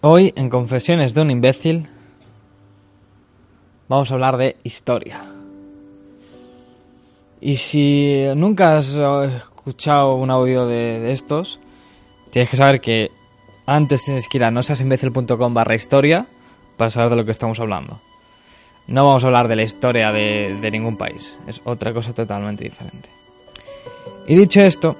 Hoy, en Confesiones de un imbécil, vamos a hablar de historia. Y si nunca has escuchado un audio de, estos, tienes que saber que antes tienes que ir a nosasimbécil.com barra historia para saber de lo que estamos hablando. No vamos a hablar de la historia de ningún país, es otra cosa totalmente diferente. Y dicho esto,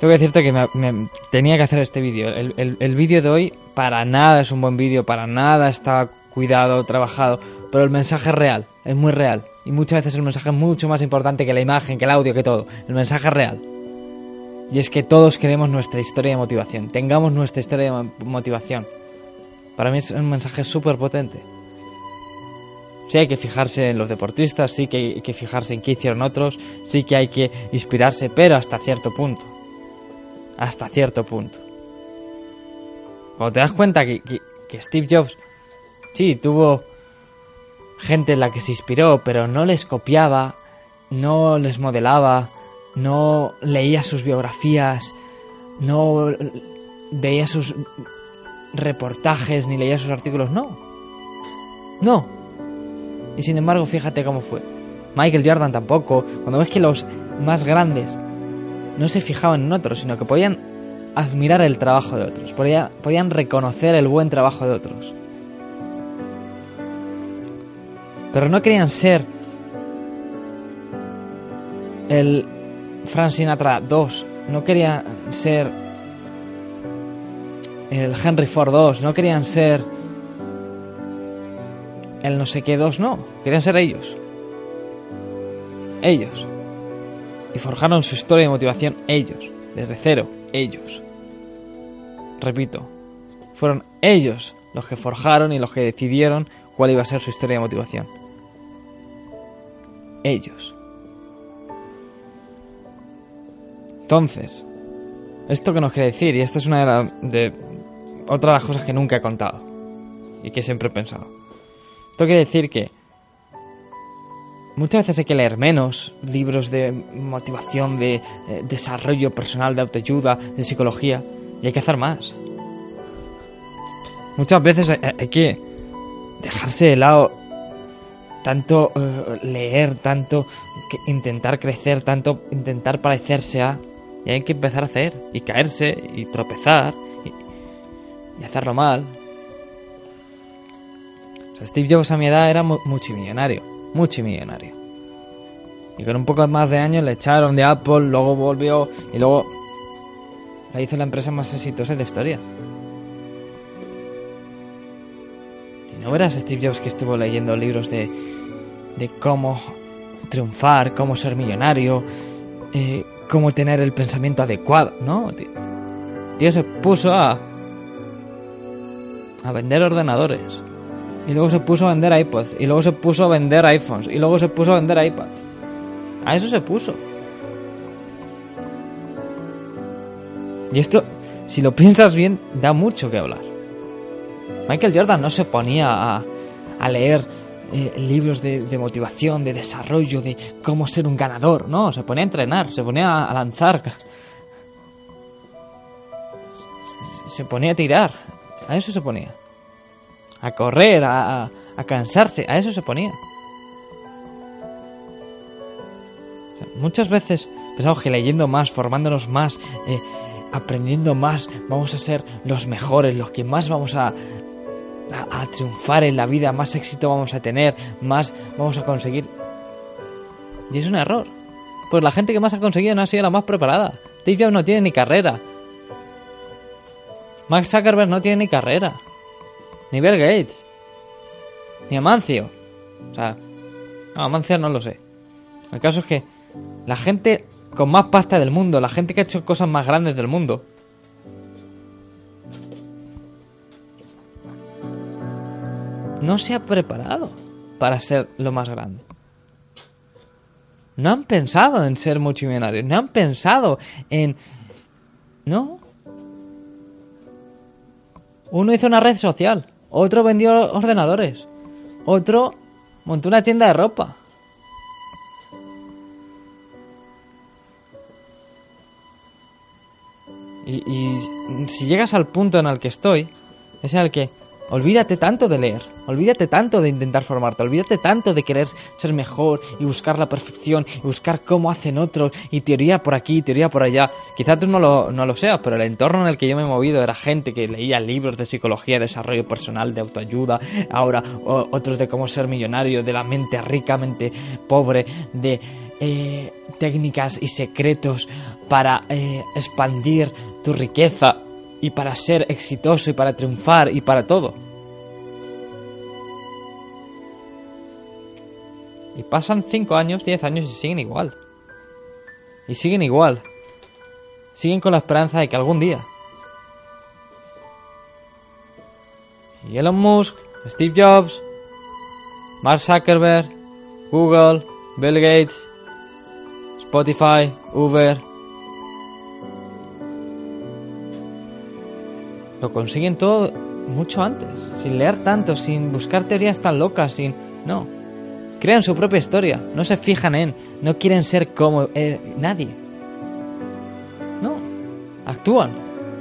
tengo que decirte que me, tenía que hacer este vídeo. El, vídeo de hoy para nada es un buen vídeo, para nada está cuidado, trabajado, pero el mensaje es real, es muy real. Y muchas veces el mensaje es mucho más importante que la imagen, que el audio, que todo. El mensaje es real. Y es que todos queremos nuestra historia de motivación, tengamos nuestra historia de motivación. Para mí es un mensaje súper potente. Sí hay que fijarse en los deportistas, sí que hay que fijarse en qué hicieron otros, sí que hay que inspirarse, pero hasta cierto punto hasta cierto punto. Cuando te das cuenta que, Steve Jobs, sí, tuvo gente en la que se inspiró, pero no les copiaba, no les modelaba, no leía sus biografías, no veía sus reportajes ni leía sus artículos, no. No. Y sin embargo, fíjate cómo fue. Michael Jordan tampoco. Cuando ves que los más grandes no se fijaban en otros, sino que podían admirar el trabajo de otros, podían, reconocer el buen trabajo de otros. Pero no querían ser el Frank Sinatra 2, no querían ser el Henry Ford 2, no querían ser el no sé qué 2, no, querían ser ellos. Ellos y forjaron su historia de motivación ellos, desde cero, ellos. Repito, fueron ellos los que forjaron y los que decidieron cuál iba a ser su historia de motivación. Ellos. Entonces, ¿esto qué nos quiere decir? Y esta es una de, de otra de las cosas que nunca he contado y que siempre he pensado. Esto quiere decir que Muchas veces hay que leer menos libros de motivación, de eh, desarrollo personal, de autoayuda, de psicología, y hay que hacer más. Muchas veces hay, que dejarse de lado tanto eh, leer, tanto intentar crecer, tanto intentar parecerse a... Y hay que empezar a hacer, y caerse, y tropezar, y, hacerlo mal. Steve Jobs a mi edad era multimillonario multimillonario. Y con un poco más de años le echaron de Apple, luego volvió y luego la hizo la empresa más exitosa de la historia. Y no verás Steve Jobs que estuvo leyendo libros de, de cómo triunfar, cómo ser millonario, eh, cómo tener el pensamiento adecuado, ¿no? Tío, se puso a, a vender ordenadores y luego se puso a vender iPods. Y luego se puso a vender iPhones. Y luego se puso a vender iPads. A eso se puso. Y esto, si lo piensas bien, da mucho que hablar. Michael Jordan no se ponía a, a leer eh, libros de, de, motivación, de desarrollo, de cómo ser un ganador. No, se ponía a entrenar, se ponía a lanzar. Se ponía a tirar. A eso se ponía a correr, a, cansarse, a eso se ponía. muchas veces pensamos que leyendo más, formándonos más, eh, aprendiendo más, vamos a ser los mejores, los que más vamos a, a, triunfar en la vida, más éxito vamos a tener, más vamos a conseguir. Y es un error. Pues la gente que más ha conseguido no ha sido la más preparada. Steve Jobs no tiene ni carrera. Max Zuckerberg no tiene ni carrera ni Bill Gates. Ni Amancio. O sea, Amancio no lo sé. El caso es que la gente con más pasta del mundo, la gente que ha hecho cosas más grandes del mundo, no se ha preparado para ser lo más grande. No han pensado en ser multimillonarios, no han pensado en... No. Uno hizo una red social otro vendió ordenadores, otro montó una tienda de ropa. Y, si llegas al punto en el que estoy, es en el que olvídate tanto de leer, olvídate tanto de intentar formarte, olvídate tanto de querer ser mejor y buscar la perfección y buscar cómo hacen otros y teoría por aquí, teoría por allá. Quizá tú no lo, no lo seas, pero el entorno en el que yo me he movido era gente que leía libros de psicología, de desarrollo personal, de autoayuda, ahora otros de cómo ser millonario, de la mente rica, mente pobre, de eh, técnicas y secretos para eh, expandir tu riqueza y para ser exitoso y para triunfar y para todo. Y pasan 5 años, 10 años y siguen igual. Y siguen igual. Siguen con la esperanza de que algún día. Elon Musk, Steve Jobs, Mark Zuckerberg, Google, Bill Gates, Spotify, Uber, lo consiguen todo mucho antes, sin leer tanto, sin buscar teorías tan locas, sin... No. Crean su propia historia, no se fijan en, no quieren ser como eh, nadie. No. Actúan,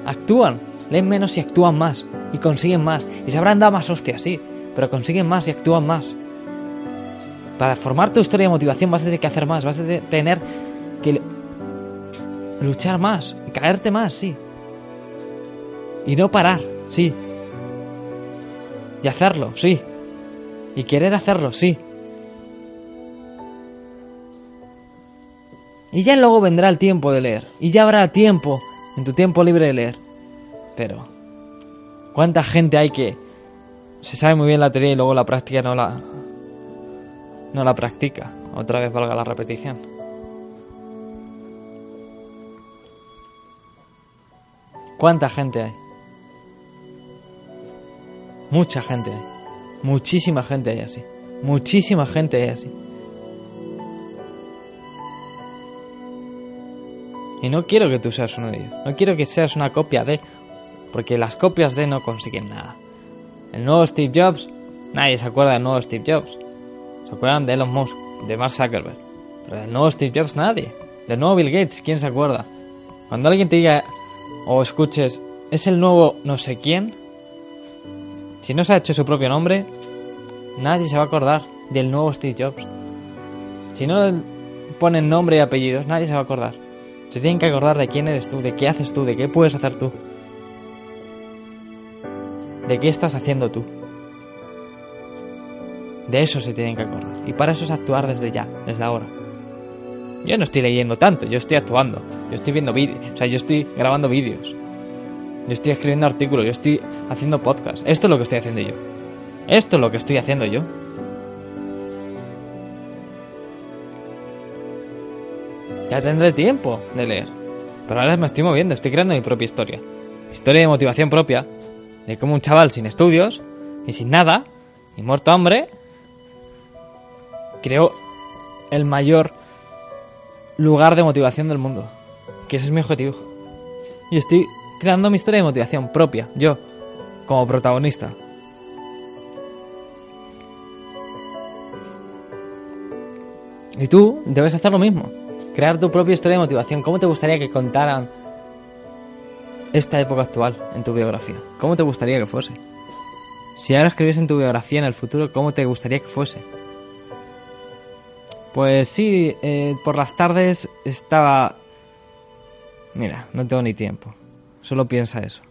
actúan, leen menos y actúan más, y consiguen más, y se habrán dado más hostias, sí, pero consiguen más y actúan más. Para formar tu historia de motivación vas a tener que hacer más, vas a te- tener que luchar más, caerte más, sí. Y no parar, sí. Y hacerlo, sí. Y querer hacerlo, sí. Y ya luego vendrá el tiempo de leer. Y ya habrá tiempo en tu tiempo libre de leer. Pero, ¿cuánta gente hay que se sabe muy bien la teoría y luego la práctica no la no la practica? Otra vez valga la repetición. ¿Cuánta gente hay? Mucha gente. Muchísima gente hay así. Muchísima gente hay así. Y no quiero que tú seas uno de ellos. No quiero que seas una copia de. Porque las copias de no consiguen nada. El nuevo Steve Jobs, nadie se acuerda del nuevo Steve Jobs. Se acuerdan de Elon Musk, de Mark Zuckerberg. Pero del nuevo Steve Jobs nadie. Del nuevo Bill Gates, ¿quién se acuerda? Cuando alguien te diga o escuches, es el nuevo no sé quién, si no se ha hecho su propio nombre, nadie se va a acordar del nuevo Steve Jobs. Si no ponen nombre y apellidos, nadie se va a acordar. Se tienen que acordar de quién eres tú, de qué haces tú, de qué puedes hacer tú. De qué estás haciendo tú. De eso se tienen que acordar. Y para eso es actuar desde ya, desde ahora. Yo no estoy leyendo tanto, yo estoy actuando. Yo estoy viendo vídeos, o sea, yo estoy grabando vídeos. Yo estoy escribiendo artículos, yo estoy haciendo podcast. Esto es lo que estoy haciendo yo. Esto es lo que estoy haciendo yo. Ya tendré tiempo de leer. Pero ahora me estoy moviendo, estoy creando mi propia historia. Historia de motivación propia. De cómo un chaval sin estudios y sin nada, y muerto hambre, creó el mayor lugar de motivación del mundo. Que ese es mi objetivo. Y estoy creando mi historia de motivación propia, yo, como protagonista. Y tú debes hacer lo mismo. Crear tu propia historia de motivación. ¿Cómo te gustaría que contaran esta época actual en tu biografía? ¿Cómo te gustaría que fuese? Si ahora escribiese en tu biografía en el futuro, ¿cómo te gustaría que fuese? Pues sí, eh, por las tardes estaba... Mira, no tengo ni tiempo. Solo piensa eso.